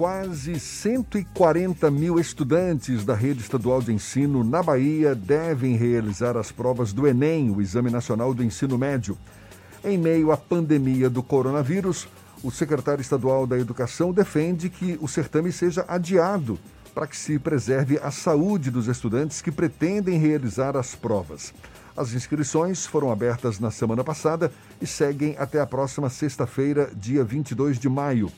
quase 140 mil estudantes da rede estadual de ensino na Bahia devem realizar as provas do Enem, o Exame Nacional do Ensino Médio. Em meio à pandemia do coronavírus, o secretário estadual da Educação defende que o certame seja adiado para que se preserve a saúde dos estudantes que pretendem realizar as provas. As inscrições foram abertas na semana passada e seguem até a próxima sexta-feira, dia 22 de maio.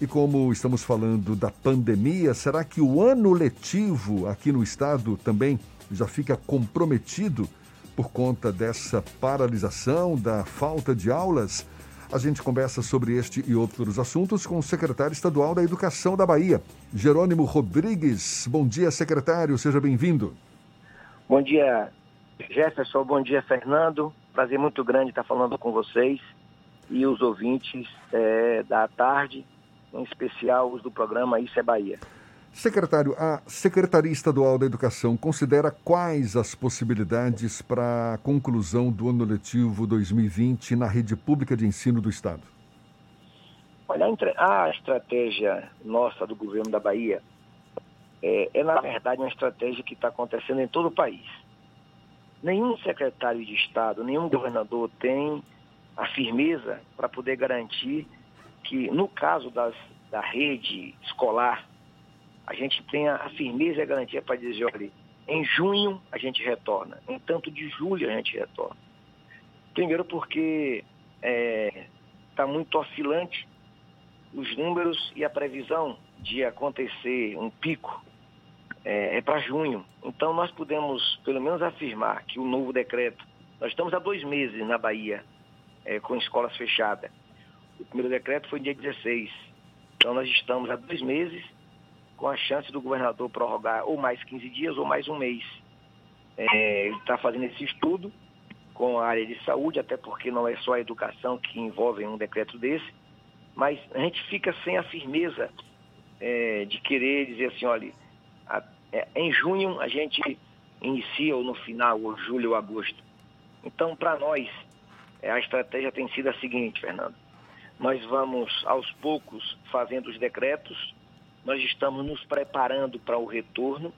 E como estamos falando da pandemia, será que o ano letivo aqui no estado também já fica comprometido por conta dessa paralisação, da falta de aulas? A gente conversa sobre este e outros assuntos com o secretário estadual da Educação da Bahia, Jerônimo Rodrigues. Bom dia, secretário, seja bem-vindo. Bom dia, Jefferson. Bom dia, Fernando. Prazer muito grande estar falando com vocês e os ouvintes é, da tarde, em especial os do programa Isso é Bahia. Secretário, a Secretaria Estadual da Educação considera quais as possibilidades para a conclusão do ano letivo 2020 na rede pública de ensino do Estado? Olha, a estratégia nossa do governo da Bahia é, é na verdade, uma estratégia que está acontecendo em todo o país. Nenhum secretário de Estado, nenhum governador tem a firmeza para poder garantir que, no caso das, da rede escolar, a gente tenha a firmeza e a garantia para dizer, olha, em junho a gente retorna, em tanto de julho a gente retorna. Primeiro porque está é, tá muito oscilante os números e a previsão de acontecer um pico é, é para junho. Então nós podemos pelo menos afirmar que o novo decreto, nós estamos há dois meses na Bahia é, com escolas fechadas. O primeiro decreto foi dia 16. Então nós estamos há dois meses com a chance do governador prorrogar ou mais 15 dias ou mais um mês. É, ele está fazendo esse estudo com a área de saúde, até porque não é só a educação que envolve um decreto desse, mas a gente fica sem a firmeza é, de querer dizer assim, olha, a, é, em junho a gente inicia ou no final, ou julho ou agosto. Então, para nós, é, a estratégia tem sido a seguinte, Fernando. Nós vamos, aos poucos, fazendo os decretos, nós estamos nos preparando para o retorno,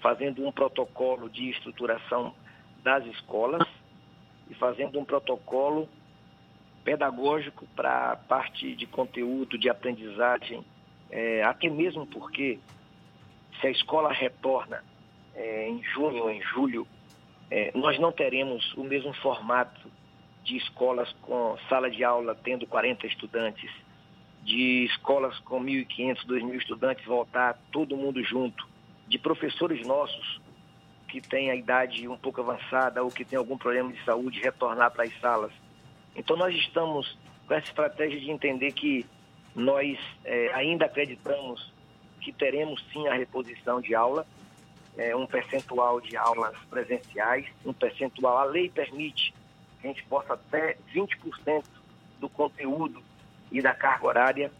fazendo um protocolo de estruturação das escolas e fazendo um protocolo pedagógico para a parte de conteúdo, de aprendizagem, é, até mesmo porque se a escola retorna é, em junho ou em julho, é, nós não teremos o mesmo formato de escolas com sala de aula tendo 40 estudantes de escolas com 1.500, 2.000 estudantes voltar todo mundo junto, de professores nossos que têm a idade um pouco avançada ou que têm algum problema de saúde retornar para as salas. Então nós estamos com essa estratégia de entender que nós é, ainda acreditamos que teremos sim a reposição de aula, é, um percentual de aulas presenciais, um percentual, a lei permite a gente possa até 20% do conteúdo e da carga horária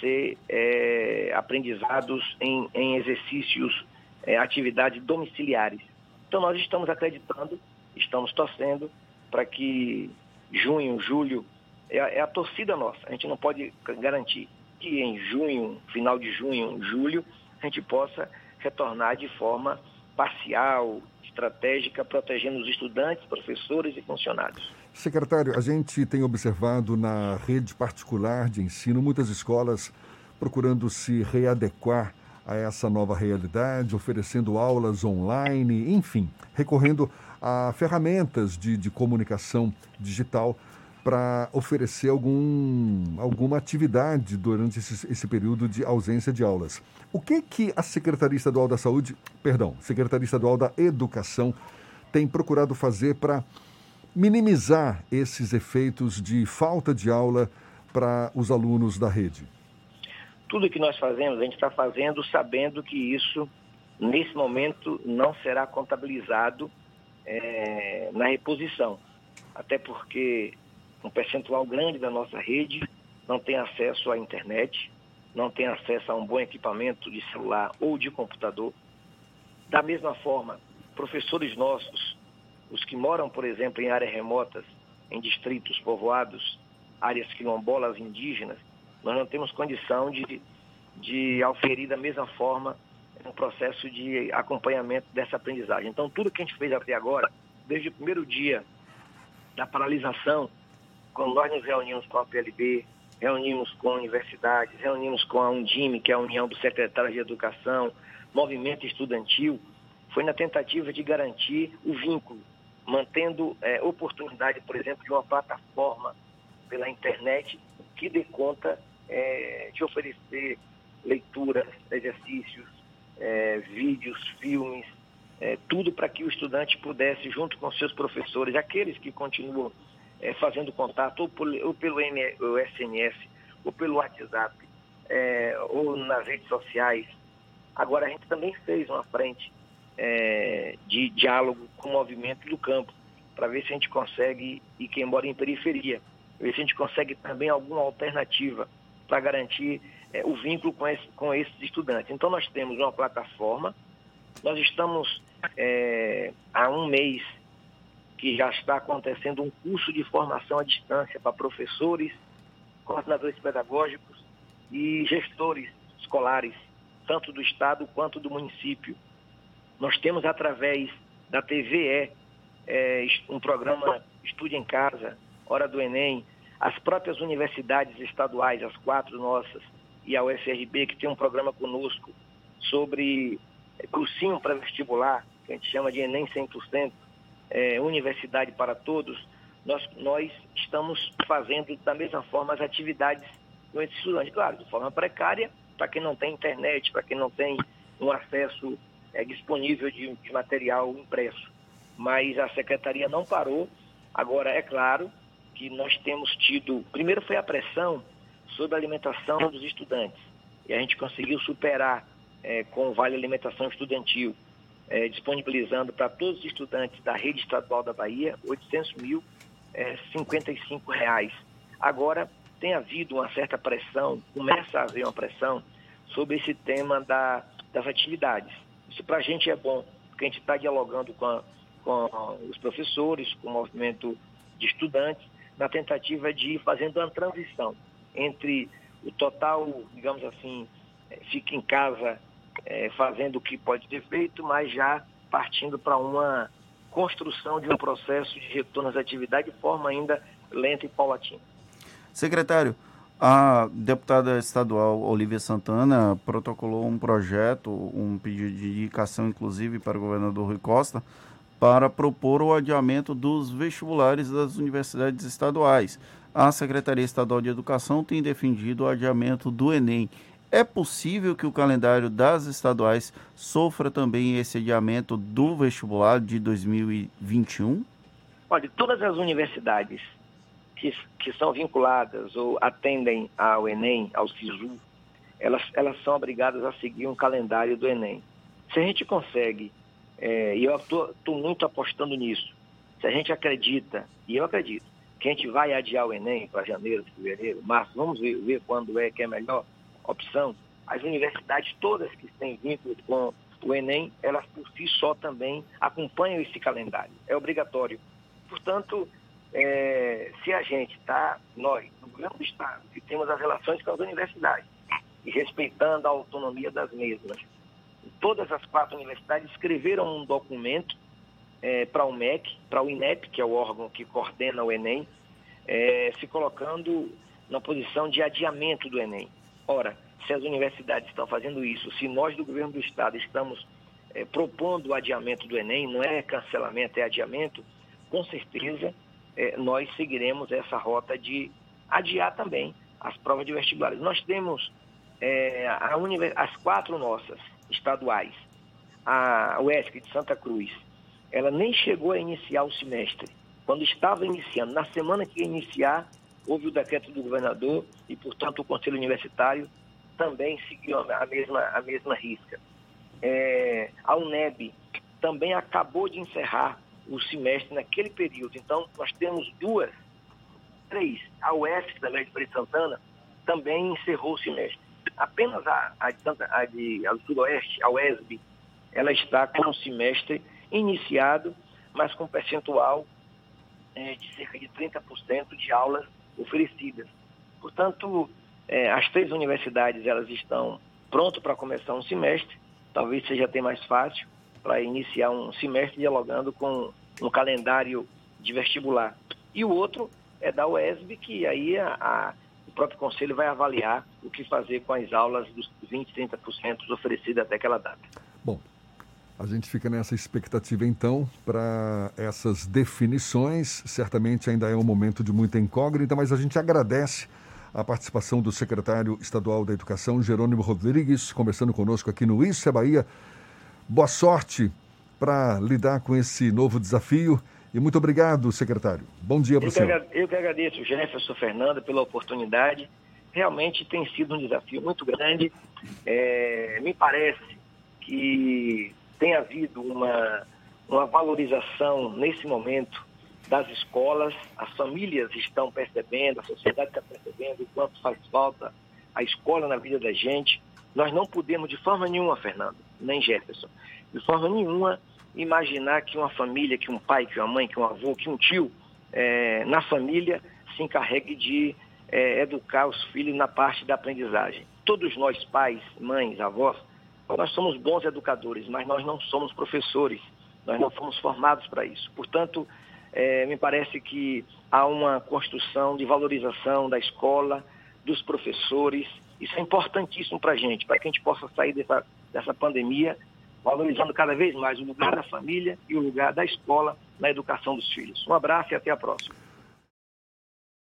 ser é, aprendizados em, em exercícios, é, atividades domiciliares. Então nós estamos acreditando, estamos torcendo para que junho, julho, é, é, a torcida nossa. A gente não pode garantir que em junho, final de junho, julho, a gente possa retornar de forma parcial, estratégica, protegendo os estudantes, professores e funcionários. Secretário, a gente tem observado na rede particular de ensino muitas escolas procurando se readequar a essa nova realidade, oferecendo aulas online, enfim, recorrendo a ferramentas de, de comunicação digital para oferecer algum, alguma atividade durante esse, esse, período de ausência de aulas. O que que a Secretaria Estadual da Saúde, perdão, Secretaria Estadual da Educação tem procurado fazer para minimizar esses efeitos de falta de aula para os alunos da rede? Tudo que nós fazemos, a gente está fazendo sabendo que isso, nesse momento, não será contabilizado é, na reposição. Até porque um percentual grande da nossa rede não tem acesso à internet, não tem acesso a um bom equipamento de celular ou de computador. Da mesma forma, professores nossos os que moram, por exemplo, em áreas remotas, em distritos povoados, áreas quilombolas indígenas, nós não temos condição de de auferir da mesma forma um processo de acompanhamento dessa aprendizagem. Então, tudo que a gente fez até agora, desde o primeiro dia da paralisação, quando nós nos reunimos com a PLB, reunimos com universidades, reunimos com a Undime, que é a União dos Secretários de Educação, movimento estudantil, foi na tentativa de garantir o vínculo, mantendo é, oportunidade, por exemplo, de uma plataforma pela internet que dê conta é, de oferecer leituras, exercícios, é, vídeos, filmes, tudo para que o estudante pudesse, junto com seus professores, aqueles que continuam é, fazendo contato ou, por, ou pelo SMS, ou pelo WhatsApp, é, ou nas redes sociais. Agora, a gente também fez uma frente é, de diálogo com o movimento do campo, para ver se a gente consegue, e quem mora em periferia, ver se a gente consegue também alguma alternativa para garantir é, o vínculo com, esse, com esses estudantes. Então, nós temos uma plataforma, nós estamos é, há um mês que já está acontecendo um curso de formação à distância para professores, coordenadores pedagógicos e gestores escolares, tanto do Estado quanto do município. Nós temos, através da TVE, é, um programa Estude em Casa, Hora do Enem, as próprias universidades estaduais, as quatro nossas, e a UFRB, que tem um programa conosco sobre é, cursinho para vestibular, que a gente chama de Enem 100%, é, Universidade para Todos, nós, nós estamos fazendo da mesma forma as atividades com esses estudantes, claro, de forma precária, para quem não tem internet, para quem não tem um acesso é, disponível de, de material impresso. Mas a secretaria não parou. Agora, é claro que nós temos tido. Primeiro foi a pressão sobre a alimentação dos estudantes. E a gente conseguiu superar é, com o Vale Alimentação Estudantil, é, disponibilizando para todos os estudantes da rede estadual da Bahia 800 mil é, 55 reais. Agora tem havido uma certa pressão, começa a haver uma pressão sobre esse tema da, das atividades. Isso para a gente é bom, porque a gente está dialogando com, a, com os professores, com o movimento de estudantes, na tentativa de ir fazendo uma transição entre o total, digamos assim, é, fica em casa é, fazendo o que pode ter feito, mas já partindo para uma construção de um processo de retorno às atividades de forma ainda lenta e paulatina. Secretário, a deputada estadual Olivia Santana protocolou um projeto, um pedido de indicação, inclusive, para o governador Rui Costa, para propor o adiamento dos vestibulares das universidades estaduais. A Secretaria Estadual de Educação tem defendido o adiamento do Enem. É possível que o calendário das estaduais sofra também esse adiamento do vestibular de 2021? Olha, todas as universidades que, que são vinculadas ou atendem ao Enem, ao SISU, elas, elas são obrigadas a seguir um calendário do Enem. Se a gente consegue, é, e eu estou muito apostando nisso, se a gente acredita, e eu acredito, que a gente vai adiar o Enem para janeiro, fevereiro, março, vamos ver, ver quando é que é melhor opção, as universidades todas que têm vínculo com o Enem, elas por si só também acompanham esse calendário. É obrigatório. Portanto, é, se a gente está, nós, no governo do Estado, que temos as relações com as universidades, e respeitando a autonomia das mesmas, todas as quatro universidades escreveram um documento é, para o MEC, para o INEP, que é o órgão que coordena o Enem, é, se colocando na posição de adiamento do Enem. Ora, se as universidades estão fazendo isso, se nós do governo do Estado estamos é, propondo o adiamento do Enem, não é cancelamento, é adiamento, com certeza é, nós seguiremos essa rota de adiar também as provas de vestibulares. Nós temos é, as quatro nossas estaduais, a UESC de Santa Cruz, ela nem chegou a iniciar o semestre. Quando estava iniciando, na semana que ia iniciar, houve o decreto do governador e, portanto, o Conselho Universitário também seguiu a mesma, a mesma risca. É, a UNEB também acabou de encerrar o semestre naquele período. Então, nós temos duas, três. A UF, também de Feira Santana, também encerrou o semestre. Apenas a, a, a de a do Sudoeste, a UESB, ela está com o semestre iniciado, mas com percentual é, de cerca de 30% de aulas oferecidas. Portanto, É, as três universidades elas estão prontas para começar um semestre, talvez seja até mais fácil para iniciar um semestre dialogando com um calendário de vestibular. E o outro é da UESB, que aí a, a, o próprio conselho vai avaliar o que fazer com as aulas dos 20%, 30% oferecidas até aquela data. Bom, a gente fica nessa expectativa então para essas definições. Certamente ainda é um momento de muita incógnita, mas a gente agradece a participação do secretário estadual da Educação, Jerônimo Rodrigues, conversando conosco aqui no Isso é Bahia. Boa sorte para lidar com esse novo desafio e muito obrigado, secretário. Bom dia para o senhor. Eu que agradeço, Jefferson Fernanda, pela oportunidade. Realmente tem sido um desafio muito grande. É, me parece que tem havido uma, uma valorização nesse momento das escolas, as famílias estão percebendo, a sociedade está percebendo o quanto faz falta a escola na vida da gente. Nós não podemos, de forma nenhuma, Fernando, nem Jefferson, de forma nenhuma, imaginar que uma família, que um pai, que uma mãe, que um avô, que um tio, é, na família, se encarregue de é, educar os filhos na parte da aprendizagem. Todos nós, pais, mães, avós, nós somos bons educadores, mas nós não somos professores, nós não fomos formados para isso. Portanto, é, me parece que há uma construção de valorização da escola, dos professores. Isso é importantíssimo para a gente, para que a gente possa sair dessa, dessa pandemia valorizando cada vez mais o lugar da família e o lugar da escola na educação dos filhos. Um abraço e até a próxima.